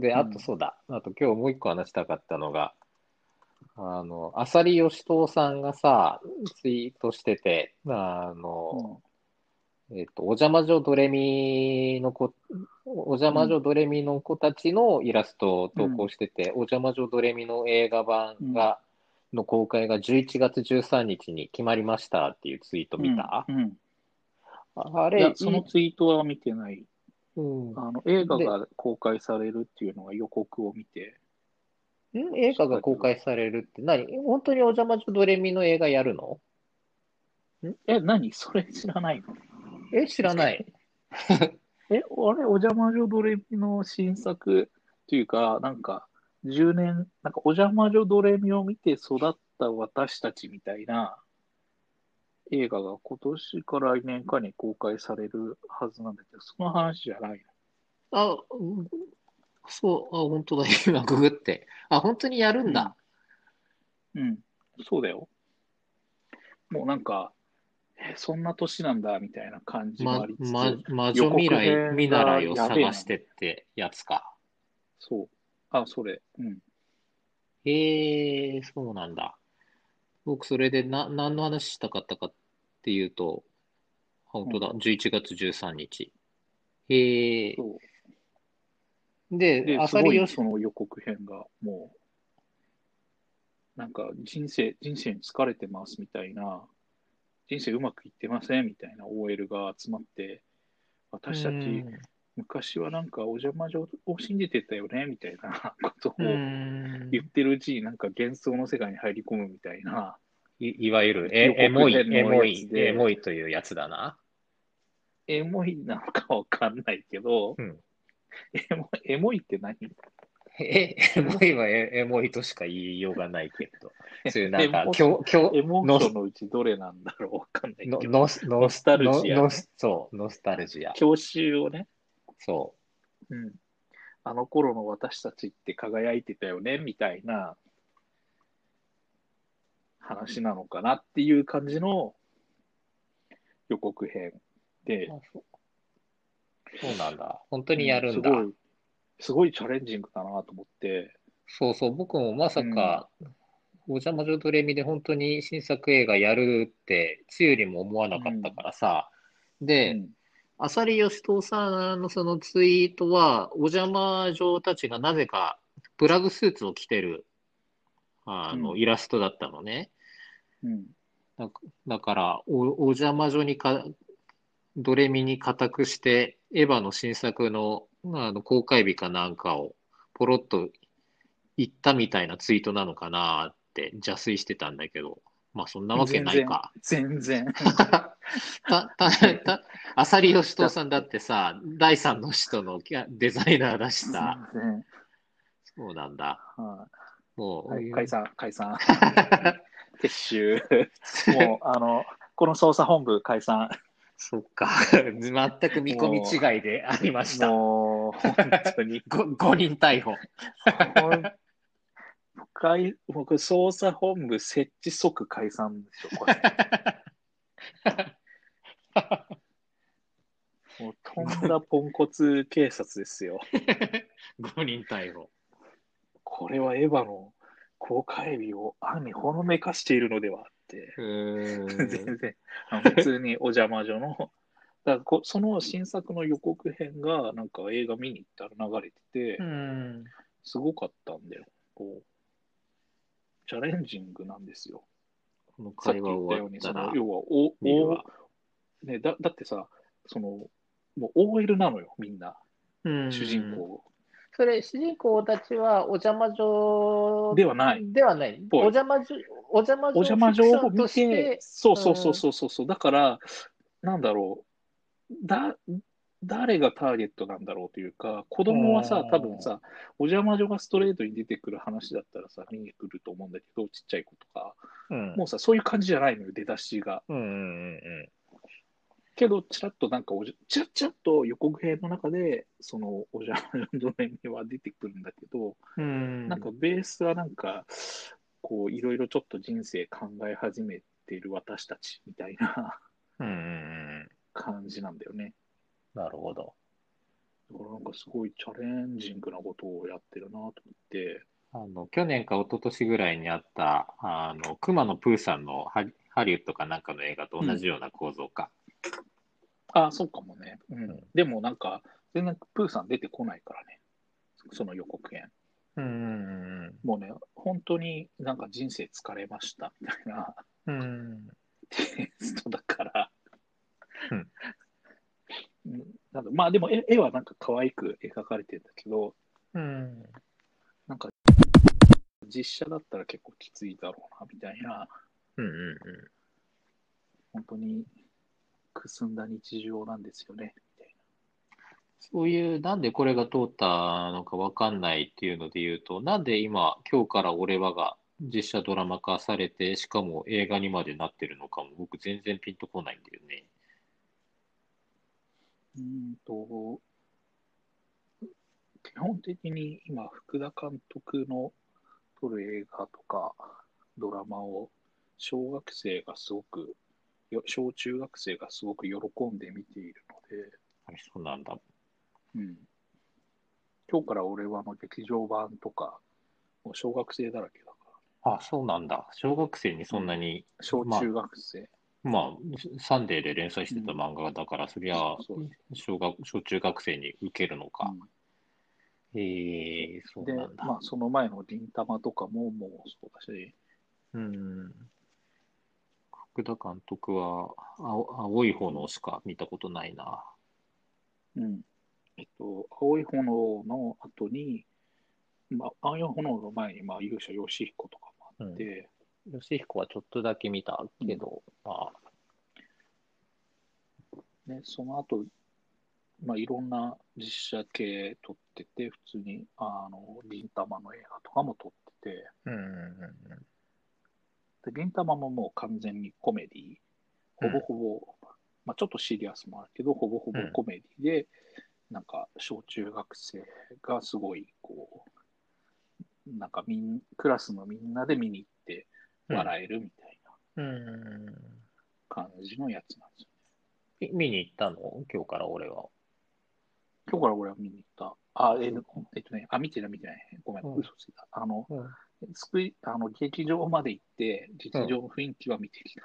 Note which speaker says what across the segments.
Speaker 1: で、あとそうだ、あと今日もう一個話したかったのが、あの、浅利義人さんがさ、ツイートしてて、あの、えっと、お邪魔女ドレミの子、お邪魔女ドレミの子たちのイラストを投稿してて、お邪魔女ドレミの映画版が、の公開が11月13日に決まりましたっていうツイート見た、
Speaker 2: うんうん。
Speaker 1: あれ
Speaker 2: そのツイートは見てない。
Speaker 1: うん、
Speaker 2: あの映画が公開されるっていうのが予告を見て、
Speaker 1: ん？映画が公開されるって何？本当にお邪魔女ドレミの映画やるの？
Speaker 2: え、何？それ知らないの？
Speaker 1: え、知らない。
Speaker 2: え、あれ、お邪魔女ドレミの新作っていうか、なんか、10年、なんか、お邪魔女ドレミを見て育った私たちみたいな映画が今年か来年かに公開されるはずなんだけど、その話じゃない
Speaker 1: あ、うんそう、あ、本当だ。今、ググって。あ、本当にやるんだ。
Speaker 2: の。うん、そうだよ。もうなんか、え、そんな年なんだみたいな感じも
Speaker 1: ま
Speaker 2: あり、つつ、
Speaker 1: ま、魔女未来、見習いを探してってやつか。
Speaker 2: そう。あ、それ。うん。
Speaker 1: へえ、そうなんだ。僕、それでな、何の話したかったかっていうと、あ本当だ、11月13日。へえ、
Speaker 2: そう
Speaker 1: で、
Speaker 2: で、す
Speaker 1: 浅利義
Speaker 2: ごいその予告編がもう、なんか人生、人生に疲れてますみたいな、人生うまくいってませんみたいな OL が集まって、私たち
Speaker 1: うん
Speaker 2: 昔はなんかお邪魔女を信じてたよねみたいな ことを
Speaker 1: うん。
Speaker 2: 言ってるうちになんか幻想の世界に入り込むみたいな、
Speaker 1: いいわゆるエエモい、エモいエモいというやつだな。
Speaker 2: エモいなのかわかんないけど、
Speaker 1: うん。
Speaker 2: エモエモいって何？
Speaker 1: え、エモいはエエモいとしか言いようがないけど、そういうなんか、
Speaker 2: エモ
Speaker 1: 今日、今日、
Speaker 2: エモーションのうちどれなんだろうわかんないけど、
Speaker 1: のノスノ
Speaker 2: ノスタルジア。
Speaker 1: そう、ノスタルジア。
Speaker 2: 教習をね、
Speaker 1: そ
Speaker 2: う。ん、あの頃の私たちって輝いてたよねみたいな話なのかなっていう感じの予告編で。
Speaker 1: そう。そうなんだ。本当にやるんだ。
Speaker 2: すごい、すごいチャレンジングだなと思って、
Speaker 1: そうそう、僕もまさか、お邪魔女ドレミで本当に新作映画やるって、つゆにも思わなかったからさ。で、
Speaker 2: うん
Speaker 1: 浅利義人さんのそのツイートは、お邪魔女たちがなぜかプラグスーツを着てるあの、
Speaker 2: うん。
Speaker 1: イラストだったのね。
Speaker 2: うん。
Speaker 1: だだからお、お邪魔女にか、ドレミに固くして、エヴァの新作のあの公開日かなんかをポロッと言ったみたいなツイートなのかなって邪推してたんだけど、まあそんなわけないか。
Speaker 2: 全然。
Speaker 1: た、た、た、浅利義人さんだってさ、第三の人のデザイナーだしさ、
Speaker 2: 全然
Speaker 1: そうなんだ。
Speaker 2: は
Speaker 1: もう、
Speaker 2: いはい解散、解散。撤収。もう、あの、この捜査本部解散。
Speaker 1: そっか。全く見込み違いでありました。
Speaker 2: もう、本当に。
Speaker 1: ご5人逮捕。
Speaker 2: ほん解僕、捜査本部設置即解散でしょ、これ。もう、とんだポンコツ警察ですよ。
Speaker 1: 5人逮捕。
Speaker 2: これはエヴァの公開日を暗にほのめかしているのではって。全
Speaker 1: ん。
Speaker 2: 然、あの普通にお邪魔女の、だこその新作の予告編が、なんか映画見に行ったら流れてて、
Speaker 1: うん。
Speaker 2: すごかったんだよ。こう、チャレンジングなんですよ。
Speaker 1: この
Speaker 2: さっき言ったように、その、要は、お、おね、だ、だってさ、その、もう OL なのよ、みんな、
Speaker 1: うん
Speaker 2: 主人。公。
Speaker 1: それ、主人公たちはお邪魔女
Speaker 2: ではない。
Speaker 1: ではない。お邪魔女、お邪魔
Speaker 2: お邪魔女を見
Speaker 1: て
Speaker 2: て、そうそうそうそうそうそう、だから、なんだろう、だ、誰がターゲットなんだろうというか、子供はさ
Speaker 1: う、ん
Speaker 2: 多分さ、お邪魔女がストレートに出てくる話だったらさ、見に来ると思うんだけど、ちっちゃい子とか、
Speaker 1: うん。
Speaker 2: もうさ、そういう感じじゃないのよ、出だしが。
Speaker 1: うんうんうん
Speaker 2: けど、ちらっとなんかおじ、ちらちらっと予告編の中で、その、お邪魔女の面は出てくるんだけど、
Speaker 1: うん。
Speaker 2: なんかベースはなんか、こう、いろいろちょっと人生考え始めっている私たちみたいな。感じなんだよね。
Speaker 1: なるほど。
Speaker 2: だからなんかすごいチャレンジングなことをやってるなと思って、
Speaker 1: あの、去年か一昨年ぐらいにあった、あの、熊野プーさんのハリハリウッドかなんかの映画と同じような構造か。
Speaker 2: ああ、そうかもね。うん。
Speaker 1: うん
Speaker 2: でもなんか、全然プーさん出てこないからね。その予告編。
Speaker 1: うんうん
Speaker 2: もうね、本当になんか人生疲れましたみたいな
Speaker 1: うん。うん。
Speaker 2: テイストだから。
Speaker 1: うん
Speaker 2: うんなんまあでも絵絵はなんか可愛く描かれてるんだけど、
Speaker 1: うん。
Speaker 2: なんか実写だったら結構きついだろうなみたいな、
Speaker 1: うんうんうん。
Speaker 2: 本当にくすんだ日常なんですよね。
Speaker 1: そういう、なんでこれが通ったのかわかんないっていうので言うと、なんで今、今日から俺はが実写ドラマ化されて、しかも映画にまでなってるのかも、僕全然ピンとこないんだよね。
Speaker 2: な。うーんと、基本的に今、福田監督の撮る映画とかドラマを小学生がすごく、よ小中学生がすごく喜んで見ているので、
Speaker 1: そうなんだ。
Speaker 2: うん、今日から俺はの劇場版とか、もう小学生だらけだから、
Speaker 1: あ、そうなんだ。小学生にそんなに、
Speaker 2: 小中学生。
Speaker 1: まあ、サンデーで連載してた漫画だから、そりゃ小学、小中学生に受けるのか。
Speaker 2: うん
Speaker 1: へえそう
Speaker 2: で
Speaker 1: なん、だ。
Speaker 2: まあ、その前の銀玉とかももうそうだし、
Speaker 1: うん。福田監督は青、青い炎しか見たことないな。
Speaker 2: うん。えっと、青い炎の後に、まあ、青い炎の前に、まあ、勇者ヨシヒコとかもあって、
Speaker 1: 吉彦はちょっとだけ見たけど、まあ、
Speaker 2: で、その後、まあ、いろんな実写系撮ってて、普通に、あの、銀玉の映画とかも撮ってて、
Speaker 1: うんうん
Speaker 2: で、銀玉ももう完全にコメディ、ほぼほぼ、まあ、ちょっとシリアスもあるけど、ほぼほぼコメディで、なんか、小中学生がすごい、こう、なんかみん、クラスのみんなで見に行っ。笑えるみたいな感じのやつなんですよ。
Speaker 1: み見に行ったの？今日から俺は。
Speaker 2: 今日から俺は見に行った。あ、えっとえっとね、あ、見てない見てない。ごめん、
Speaker 1: うん
Speaker 2: 嘘ついた。あの、あの、劇場まで行って、劇場の雰囲気は見てきた。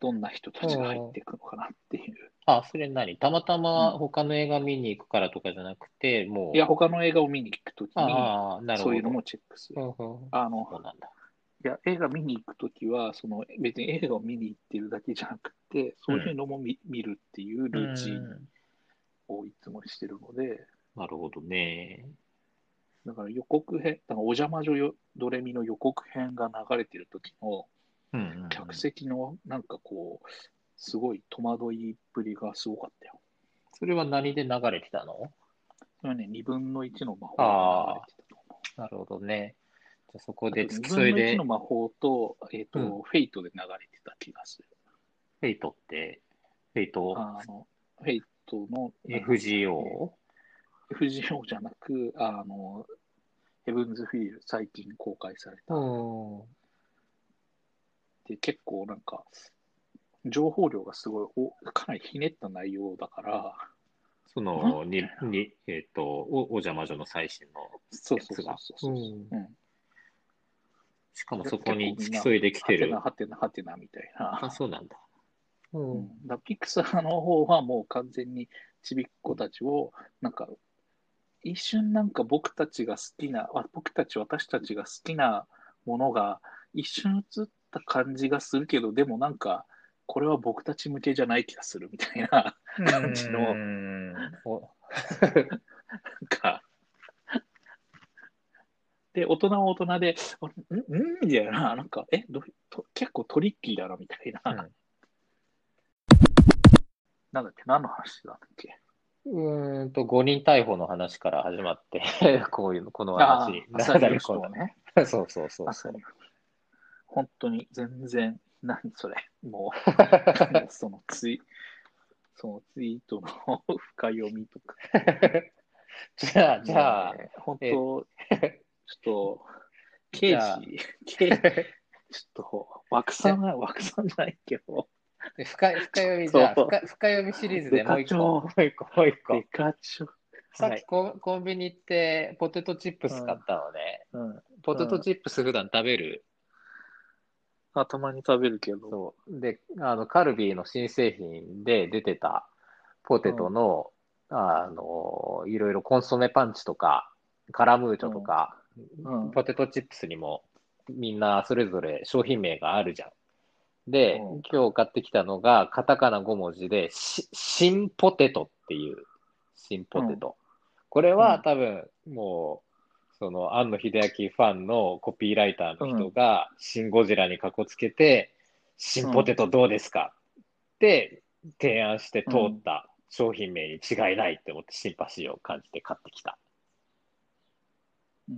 Speaker 2: どんな人たちが入っていくのかなっていう。
Speaker 1: あ、それ何？たまたま他の映画見に行くからとかじゃなくて、もう。
Speaker 2: いや、他の映画を見に行くときに。そういうのもチェックする。あの、
Speaker 1: そうなんだ。
Speaker 2: いや、映画見に行くときは、その、別に映画を見に行ってるだけじゃなくて、そういうのも見,、見るっていうルーチン
Speaker 1: うん
Speaker 2: をいつもしてるので、
Speaker 1: なるほどね。
Speaker 2: だから予告編、だからお邪魔女よドレミの予告編が流れてる時の
Speaker 1: うん
Speaker 2: 客席のなんかこう、すごい戸惑いっぷりがすごかったよ。
Speaker 1: それは何で流れてたの？
Speaker 2: それはね、2分の1の魔法が流れてたと思う。
Speaker 1: なるほどね。じゃあそこで
Speaker 2: 2
Speaker 1: 付き
Speaker 2: 分の1
Speaker 1: 添いで
Speaker 2: の、魔法と、えっ、と、
Speaker 1: うん
Speaker 2: フェイトで流れてた気がする。
Speaker 1: フェイトって、フェイト
Speaker 2: あの、フェイトの、
Speaker 1: FGO?
Speaker 2: FGO じゃなく、あの、ヘブンズフィール、最近公開された。
Speaker 1: うん。
Speaker 2: で、結構なんか、情報量がすごいお、かなりひねった内容だから、
Speaker 1: その、に、に、えっと、お、お邪魔女の最新の
Speaker 2: そうそうそう
Speaker 1: やつが。
Speaker 2: そうそう。
Speaker 1: うん
Speaker 2: うん。
Speaker 1: しかもそこに付き添いで来てる。
Speaker 2: はてなはてなはてなみたいな。
Speaker 1: あ、そうなんだ。う
Speaker 2: うんん、だピクサーの方はもう完全にちびっ子たちを、なんか、一瞬なんか僕たちが好きな、あ僕たち、私たちが好きなものが一瞬映った感じがするけど、でもなんか、これは僕たち向けじゃない気がするみたいな、感じの
Speaker 1: うんお
Speaker 2: なんか、で、大人は大人で、あんんみたいな、なんか、えどうと結構トリッキーだな、みたいな。
Speaker 1: うん
Speaker 2: なんだっけ、何の話だっけ？
Speaker 1: うーんと、5人逮捕の話から始まって、こういうの、この
Speaker 2: ああ
Speaker 1: 話に、
Speaker 2: 朝日の
Speaker 1: この
Speaker 2: 人ね。
Speaker 1: そうそうそうそう。
Speaker 2: 本当に全然、何それ。もう、そのツイ、そのツイートの深読みとか。
Speaker 1: じゃあ、じゃあ
Speaker 2: 本当、ちょっと、刑事、刑ちょっと、枠さんは、枠さんじゃないけど、
Speaker 1: で深い深読みじゃ深深読みシリーズでもう一個、もう一個、もう一個
Speaker 2: デ。カチョ。
Speaker 1: さっき
Speaker 2: はい。
Speaker 1: コンコンビニ行ってポテトチップス買ったのね。
Speaker 2: うん。
Speaker 1: ポテトチップス普段食べる、
Speaker 2: あ、たまに食べるけど。
Speaker 1: そう。で、あの、カルビーの新製品で出てたポテトの、あの、いろいろコンソメパンチとか、カラムーチョとか、
Speaker 2: うん
Speaker 1: ポテトチップスにもみんなそれぞれ商品名があるじゃん。で、
Speaker 2: うん
Speaker 1: 今日買ってきたのが、カタカナ5文字で、し新ポテトっていう、新ポテト。これは
Speaker 2: うん
Speaker 1: 多分、もう、その、庵野秀明ファンのコピーライターの人が、シン・ゴジラにかこつけて、新ポテトどうですかって提案して通った商品名に違いないって思ってシンパシーを感じて買ってきた。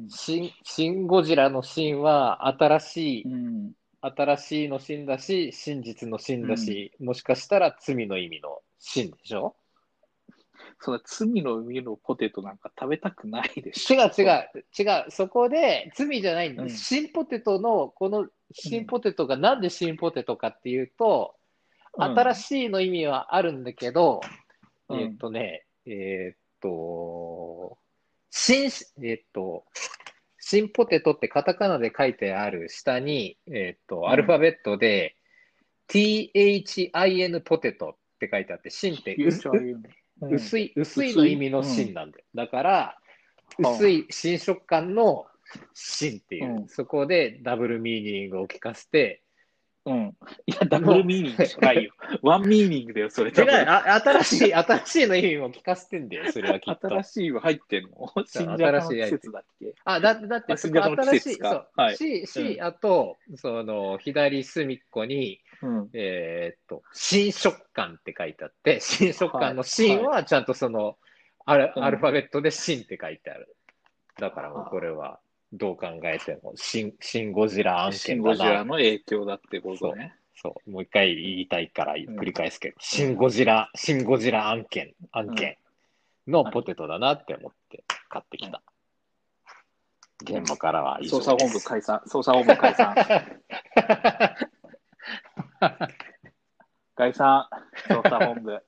Speaker 2: うん
Speaker 1: シン、ゴジラのシンは新しい、
Speaker 2: うん。
Speaker 1: 新しいのシンだし、真実のシンだし、もしかしたら罪の意味のシンでしょ？
Speaker 2: そうだ、罪の海のポテトなんか食べたくないでしょ。
Speaker 1: 違う違う、違う。そこで罪じゃないんだ。
Speaker 2: うん
Speaker 1: 新ポテトの、この新ポテトがなんで新ポテトかっていうと、
Speaker 2: うん
Speaker 1: 新しいの意味はあるんだけど、
Speaker 2: うん
Speaker 1: えーっとね、えーっと、新、えーっと、新ポテトってカタカナで書いてある下に、えーっと、
Speaker 2: ん。
Speaker 1: アルファベットで、THIN ポテトって書いてあって、新って 薄薄い、薄いの意味の芯なんだよ。だから、薄い新食感の芯っていう、
Speaker 2: うん。
Speaker 1: そこでダブルミーニングを聞かせて、
Speaker 2: うん。いや、ダブルミーニングじゃないよ。ワンミーニングだよ、それ。
Speaker 1: 違う、あ新しい、新しいの意味も聞かせてんだよ、それはきっと。
Speaker 2: 新しいは入ってんの？新ジャパンの季節だっけ？
Speaker 1: あ、だって、だって、
Speaker 2: 新ジャの季
Speaker 1: 新しい、
Speaker 2: 節か
Speaker 1: そう、
Speaker 2: はい
Speaker 1: し、し、
Speaker 2: うん
Speaker 1: あと、その、左隅っこに、
Speaker 2: うん。
Speaker 1: えーっと、新食感って書いてあって、新食感の
Speaker 2: はい
Speaker 1: 新はちゃんとその、アル
Speaker 2: うん
Speaker 1: アルファベットで新って書いてある。だからもうこれは、どう考えても、新、新ゴジラ案
Speaker 2: シ
Speaker 1: 件だ
Speaker 2: ンゴジラ
Speaker 1: な。
Speaker 2: の影響だってことね。
Speaker 1: そう、もう一回言いたいから繰り返すけど、新ゴジラ、新ゴジラ案件、案件のポテトだなって思って買ってきた。現場からは以上
Speaker 2: 捜査本部
Speaker 1: です。
Speaker 2: 解散。捜査本部解散。解散。捜査本部。